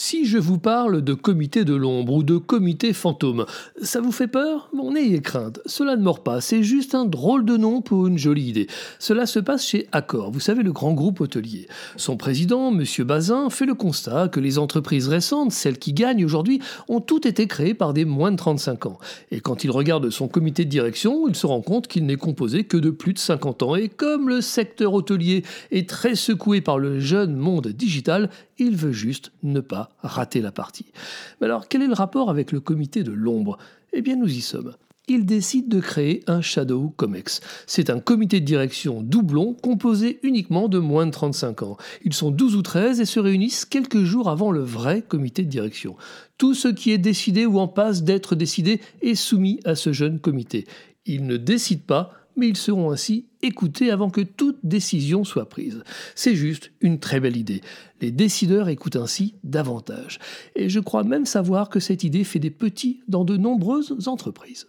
Si je vous parle de comité de l'ombre ou de comité fantôme, ça vous fait peur? Bon, n'ayez crainte, cela ne mord pas, c'est juste un drôle de nom pour une jolie idée. Cela se passe chez Accor, vous savez, le grand groupe hôtelier. Son président, M. Bazin, fait le constat que les entreprises récentes, celles qui gagnent aujourd'hui, ont toutes été créées par des moins de 35 ans. Et quand il regarde son comité de direction, il se rend compte qu'il n'est composé que de plus de 50 ans. Et comme le secteur hôtelier est très secoué par le jeune monde digital, il veut juste ne pas rater la partie. Mais alors, quel est le rapport avec le comité de l'ombre? Eh bien, nous y sommes. Il décide de créer un Shadow Comex. C'est un comité de direction doublon composé uniquement de moins de 35 ans. Ils sont 12 ou 13 et se réunissent quelques jours avant le vrai comité de direction. Tout ce qui est décidé ou en passe d'être décidé est soumis à ce jeune comité. Ils ne décident pas, mais ils seront ainsi écoutés avant que toute décision soit prise. C'est juste une très belle idée. Les décideurs écoutent ainsi davantage. Et je crois même savoir que cette idée fait des petits dans de nombreuses entreprises.